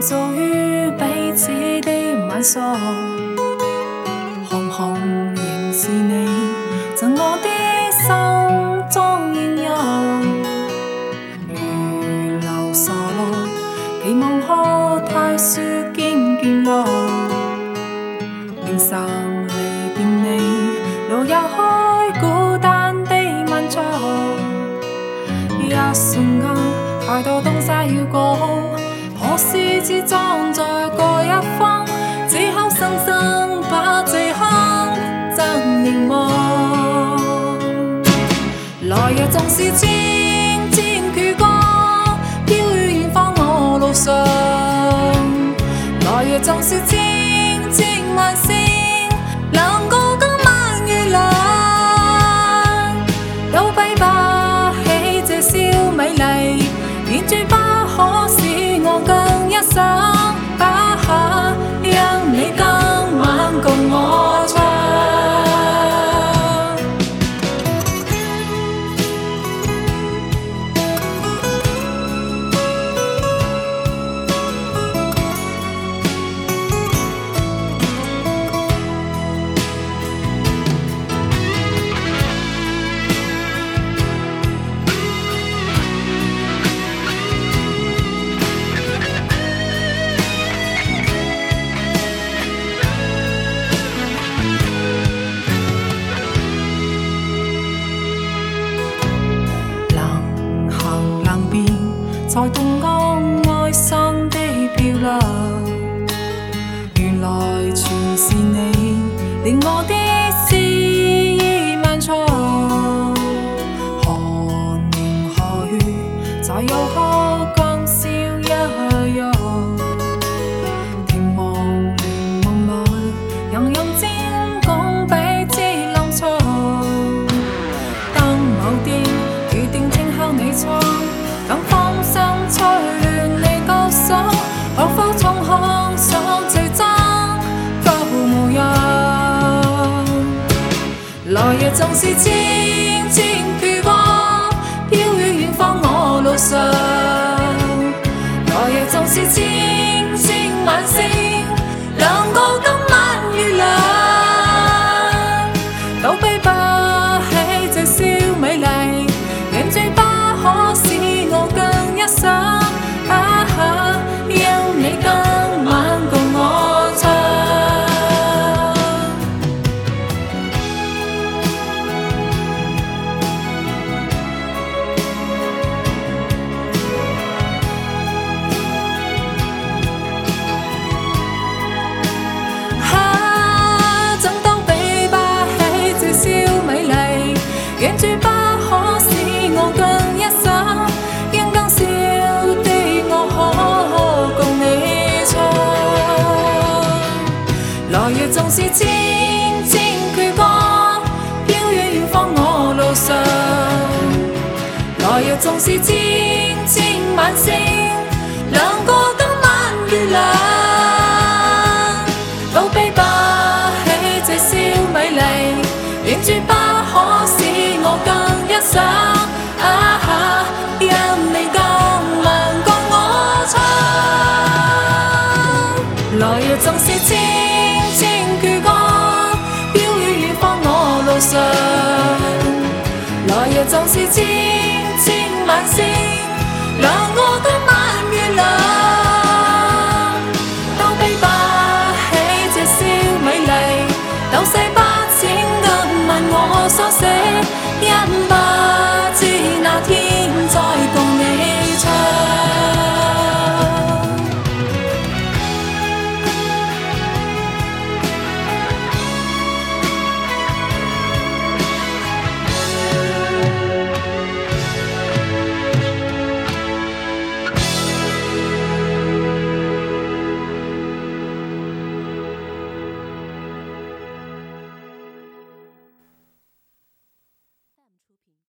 做于彼此的晚上。红红仍是你赠我的心中印入。如流沙来，期望可太疏坚见落。凌晨离别你，路也开孤单地漫长。一瞬间，太多东西要讲。何時至裝在各一方，只口生生把這刻真凝望。來日縱是千千曙光，飄於遠方我路上。來日縱是千千萬。在冻江哀伤的漂流，原来全是你，令我。的。来夜纵是千千片歌，飘于远方我路上。来日纵是千。來日縱是千千闋歌，飄於遠方我路上。來日縱是千千晚星，兩個今晚月亮。倒悲不起這宵美麗，遠處不可使我更一想。啊哈，因你更亮過我窗。來日縱是千。上，来日纵是千千晚星。